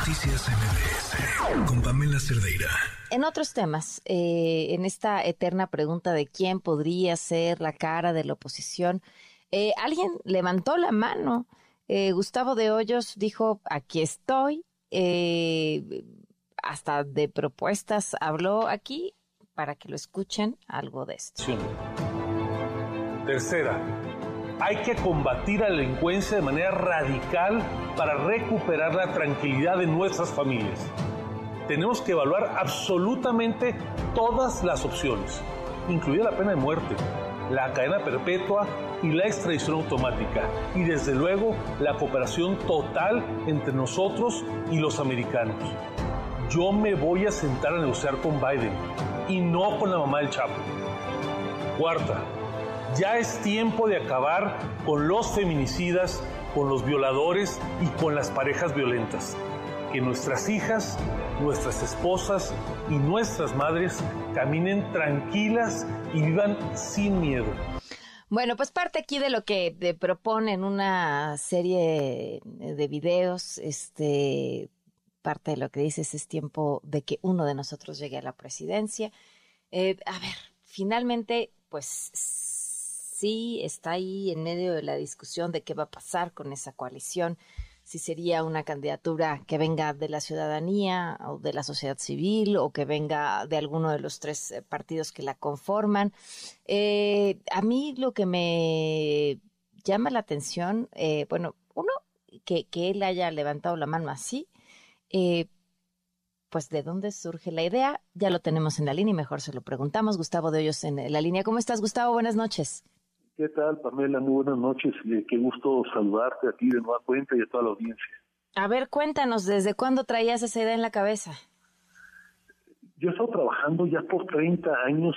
Noticias MBS con Pamela Cerdeira. En otros temas, eh, en esta eterna pregunta de quién podría ser la cara de la oposición, eh, alguien levantó la mano. Eh, Gustavo de Hoyos dijo, aquí estoy. hasta de propuestas habló aquí para que lo escuchen algo de esto. Tercera, hay que combatir la delincuencia de manera radical para recuperar la tranquilidad de nuestras familias. Tenemos que evaluar absolutamente todas las opciones, incluida la pena de muerte, la cadena perpetua y la extradición automática, y desde luego la cooperación total entre nosotros y los americanos. Yo me voy a sentar a negociar con Biden y no con la mamá del Chapo. Cuarta, ya es tiempo de acabar con los feminicidas, con los violadores y con las parejas violentas. Que nuestras hijas, nuestras esposas y nuestras madres caminen tranquilas y vivan sin miedo. Bueno, pues parte aquí de lo que proponen una serie de videos, este, parte de lo que dices es tiempo de que uno de nosotros llegue a la presidencia. Eh, a ver, finalmente, pues sí está ahí en medio de la discusión de qué va a pasar con esa coalición, si sería una candidatura que venga de la ciudadanía o de la sociedad civil o que venga de alguno de los tres eh, partidos que la conforman. Eh, a mí lo que me llama la atención, eh, bueno, uno, que, que, él haya levantado la mano así, pues de dónde surge la idea, ya lo tenemos en la línea y mejor se lo preguntamos. Gustavo de Hoyos en la línea. ¿Cómo estás, Gustavo? Buenas noches. ¿Qué tal, Pamela? Muy buenas noches. qué gusto saludarte aquí de nueva cuenta y a toda la audiencia. A ver, cuéntanos, ¿desde cuándo traías esa idea en la cabeza? Yo he estado trabajando ya por 30 años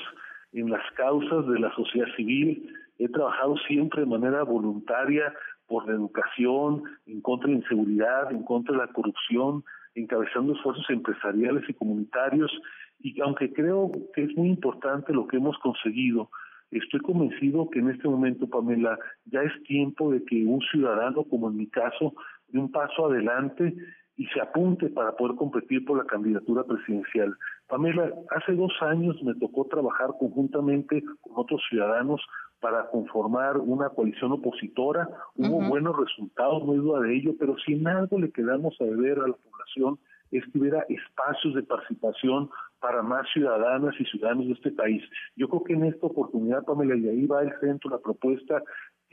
en las causas de la sociedad civil. He trabajado siempre de manera voluntaria por la educación, en contra de la inseguridad, en contra de la corrupción, encabezando esfuerzos empresariales y comunitarios. Y aunque creo que es muy importante lo que hemos conseguido, Estoy convencido que en este momento, Pamela, ya es tiempo de que un ciudadano, como en mi caso, dé un paso adelante y se apunte para poder competir por la candidatura presidencial. Pamela, hace dos años me tocó trabajar conjuntamente con otros ciudadanos para conformar una coalición opositora. Hubo buenos resultados, no hay duda de ello, pero si en algo le quedamos a deber a la población es que hubiera espacios de participación para más ciudadanas y ciudadanos de este país. Yo creo que en esta oportunidad, Pamela, y ahí va el centro, la propuesta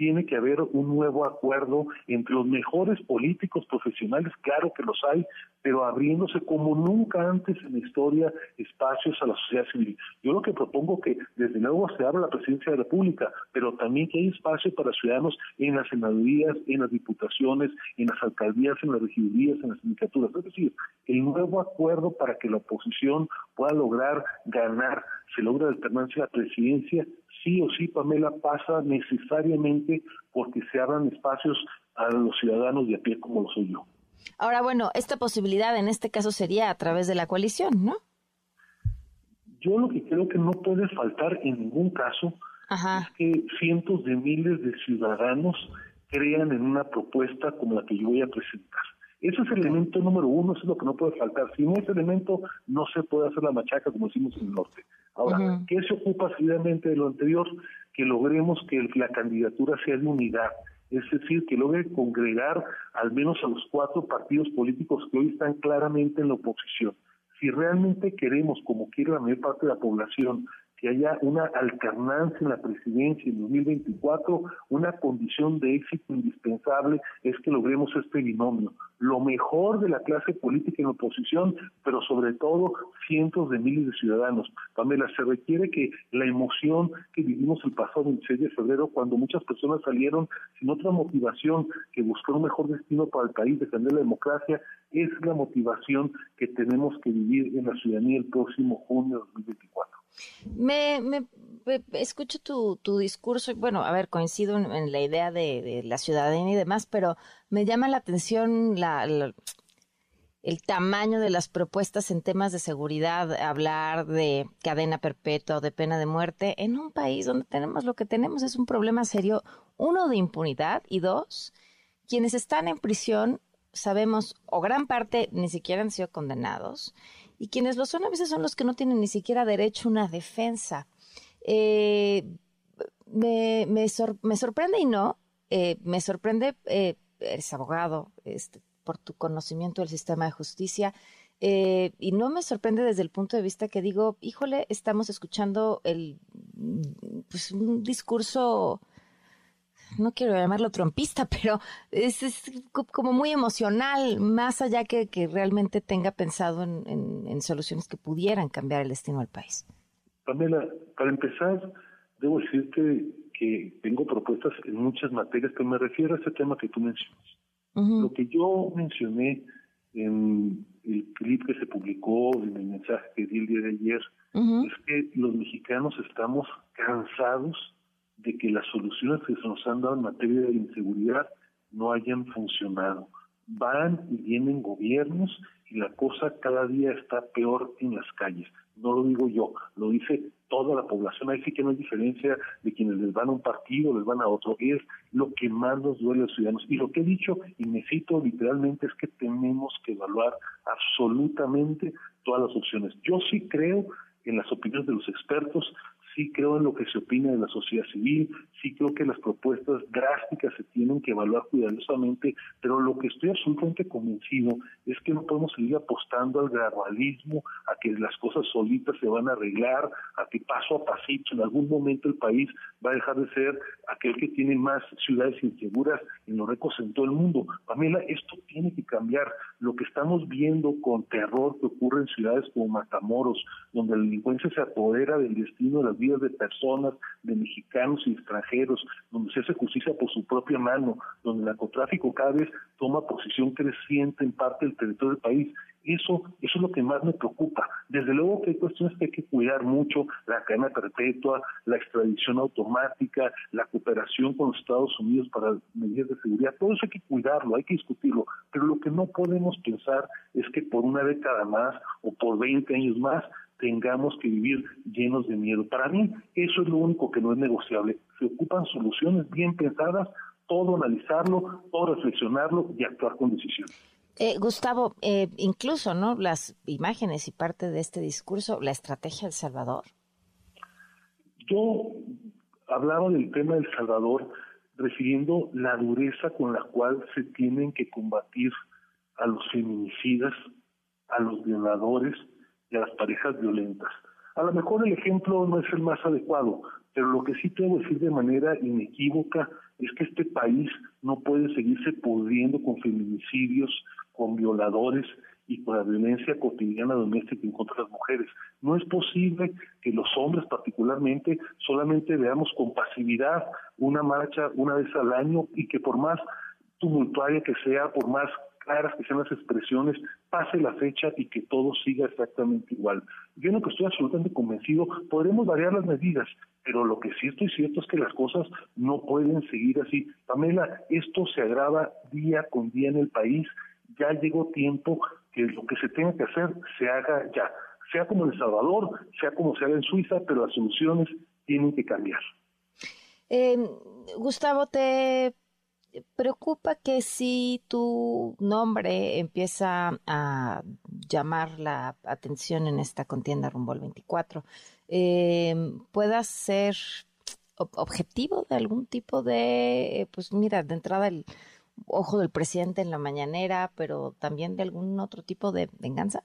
tiene que haber un nuevo acuerdo entre los mejores políticos profesionales, claro que los hay, pero abriéndose como nunca antes en la historia espacios a la sociedad civil. Yo lo que propongo que desde luego se abra la presidencia de la República, pero también que hay espacio para ciudadanos en las senadurías, en las diputaciones, en las alcaldías, en las regidurías, en las sindicaturas. Es decir, el nuevo acuerdo para que la oposición pueda lograr ganar, se logra la alternancia a la presidencia, sí o sí, Pamela, pasa necesariamente porque se abran espacios a los ciudadanos de a pie como lo soy yo. Ahora, bueno, esta posibilidad en este caso sería a través de la coalición, ¿no? Yo lo que creo que no puede faltar en ningún caso es que cientos de miles de ciudadanos crean en una propuesta como la que yo voy a presentar. Ese es el elemento número uno, eso es lo que no puede faltar. Sin ese elemento no se puede hacer la machaca como decimos en el norte. Ahora, ¿qué se ocupa seguidamente de lo anterior? Que logremos que la candidatura sea de unidad, es decir, que logre congregar al menos a los cuatro partidos políticos que hoy están claramente en la oposición. Si realmente queremos, como quiere la mayor parte de la población, que haya una alternancia en la presidencia en 2024, una condición de éxito indispensable es que logremos este binomio. Lo mejor de la clase política en oposición, pero sobre todo cientos de miles de ciudadanos. Pamela, se requiere que la emoción que vivimos el pasado 26 de febrero, cuando muchas personas salieron sin otra motivación que buscar un mejor destino para el país, defender la democracia, es la motivación que tenemos que vivir en la ciudadanía el próximo junio de 2024. Me, escucho tu, discurso y bueno, a ver, coincido en, la idea de, la ciudadanía y demás, pero me llama la atención el tamaño de las propuestas en temas de seguridad, hablar de cadena perpetua o de pena de muerte en un país donde tenemos lo que tenemos es un problema serio, uno de impunidad y dos, quienes están en prisión sabemos, o gran parte, ni siquiera han sido condenados, y quienes lo son a veces son los que no tienen ni siquiera derecho a una defensa. Eh, me, me, sorprende y no, eh, me sorprende, eh, eres abogado, este, por tu conocimiento del sistema de justicia, eh, y no me sorprende desde el punto de vista que digo, híjole, estamos escuchando el, pues, un discurso, no quiero llamarlo trompista, pero es, como muy emocional, más allá que, que realmente tenga pensado en, en, soluciones que pudieran cambiar el destino del país. Pamela, para empezar, debo decirte que tengo propuestas en muchas materias, que me refiero a ese tema que tú mencionas. Lo que yo mencioné en el clip que se publicó, en el mensaje que di el día de ayer, es que los mexicanos estamos cansados de que las soluciones que se nos han dado en materia de inseguridad no hayan funcionado. Van y vienen gobiernos y la cosa cada día está peor en las calles. No lo digo yo, lo dice toda la población. Ahí sí que no hay diferencia de quienes les van a un partido, les van a otro. Es lo que más nos duele a los ciudadanos. Y lo que he dicho, y me cito literalmente, es que tenemos que evaluar absolutamente todas las opciones. Yo sí creo en las opiniones de los expertos, sí creo en lo que se opina de la sociedad civil, sí creo que las propuestas drásticas se tienen que evaluar cuidadosamente, pero lo que estoy absolutamente convencido es que no podemos seguir apostando al gradualismo, a que las cosas solitas se van a arreglar, a que paso a pasito en algún momento el país va a dejar de ser aquel que tiene más ciudades inseguras en los recos en todo el mundo. Pamela, esto tiene que cambiar. Lo que estamos viendo con terror que ocurre en ciudades como Matamoros, donde la delincuencia se apodera del destino de las vidas de personas, de mexicanos y extranjeros, donde se hace justicia por su propia mano, donde el narcotráfico cada vez toma posición creciente en parte del territorio del país. Eso, eso es lo que más me preocupa. Desde luego que hay cuestiones que hay que cuidar mucho, la cadena perpetua, la extradición automática, la cooperación con los Estados Unidos para medidas de seguridad, todo eso hay que cuidarlo, hay que discutirlo, pero lo que no podemos pensar es que por una década más o por 20 años más tengamos que vivir llenos de miedo. Para mí eso es lo único que no es negociable. Se ocupan soluciones bien pensadas, todo analizarlo, todo reflexionarlo y actuar con decisión. Eh, Gustavo, eh, incluso, ¿no? Las imágenes y parte de este discurso, la estrategia del Salvador. Yo hablaba del tema del Salvador refiriendo la dureza con la cual se tienen que combatir a los feminicidas, a los violadores, a las parejas violentas. A lo mejor el ejemplo no es el más adecuado, pero lo que sí que decir de manera inequívoca es que este país no puede seguirse pudriendo con feminicidios, con violadores y con la violencia cotidiana doméstica en contra de las mujeres. No es posible que los hombres particularmente solamente veamos con pasividad una marcha una vez al año y que por más tumultuaria que sea, por más que sean las expresiones, pase la fecha y que todo siga exactamente igual. Yo no que estoy absolutamente convencido, podremos variar las medidas, pero lo que sí estoy cierto es que las cosas no pueden seguir así. Pamela, esto se agrava día con día en el país, ya llegó tiempo que lo que se tenga que hacer se haga ya, sea como en El Salvador, sea como se haga en Suiza, pero las soluciones tienen que cambiar. Eh, Gustavo, te preocupa que si tu nombre empieza a llamar la atención en esta contienda rumbo al 24, eh, puedas ser objetivo de algún tipo de, pues mira, de entrada el ojo del presidente en la mañanera, pero también de algún otro tipo de venganza?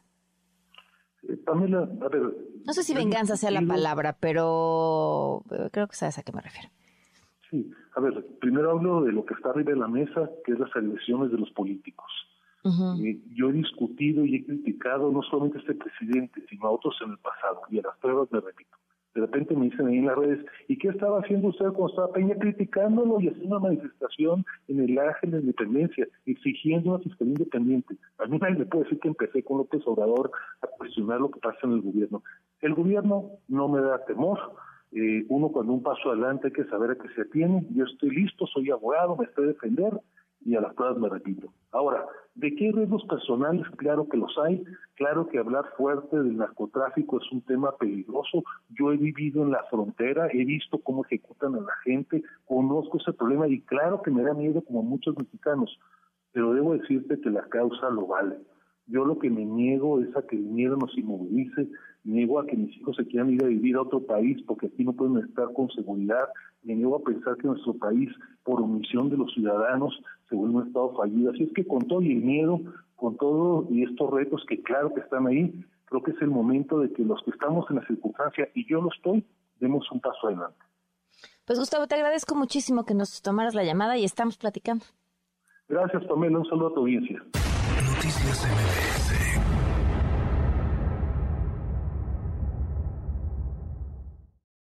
Eh, Pamela, a ver. No sé si venganza sea la palabra, pero creo que sabes a qué me refiero. Sí, a ver, primero hablo de lo que está arriba de la mesa, que es las agresiones de los políticos. Eh, yo he discutido y he criticado no solamente a este presidente, sino a otros en el pasado, y a las pruebas me repito. De repente me dicen ahí en las redes, ¿y qué estaba haciendo usted cuando estaba Peña criticándolo y haciendo una manifestación en el Ángel de Independencia, exigiendo una fiscalía independiente? A mí nadie me puede decir que empecé con López Obrador a cuestionar lo que pasa en el gobierno. El gobierno no me da temor, eh, uno cuando un paso adelante hay que saber a qué se atiene. Yo estoy listo, soy abogado, me estoy defender y a las pruebas me repito. Ahora, ¿de qué riesgos personales? Claro que los hay. Claro que hablar fuerte del narcotráfico es un tema peligroso. Yo he vivido en la frontera, he visto cómo ejecutan a la gente, conozco ese problema y claro que me da miedo como muchos mexicanos. pero debo decirte que la causa lo vale. Yo lo que me niego es a que el miedo nos inmovilice, niego a que mis hijos se quieran ir a vivir a otro país porque aquí no pueden estar con seguridad, me niego a pensar que nuestro país, por omisión de los ciudadanos, se vuelve un estado fallido. Así es que con todo y el miedo, con todo y estos retos que claro que están ahí, creo que es el momento de que los que estamos en la circunstancia, y yo lo estoy, demos un paso adelante. Pues Gustavo, te agradezco muchísimo que nos tomaras la llamada y estamos platicando. Gracias, Pamela. Un saludo a tu audiencia. Noticias MBS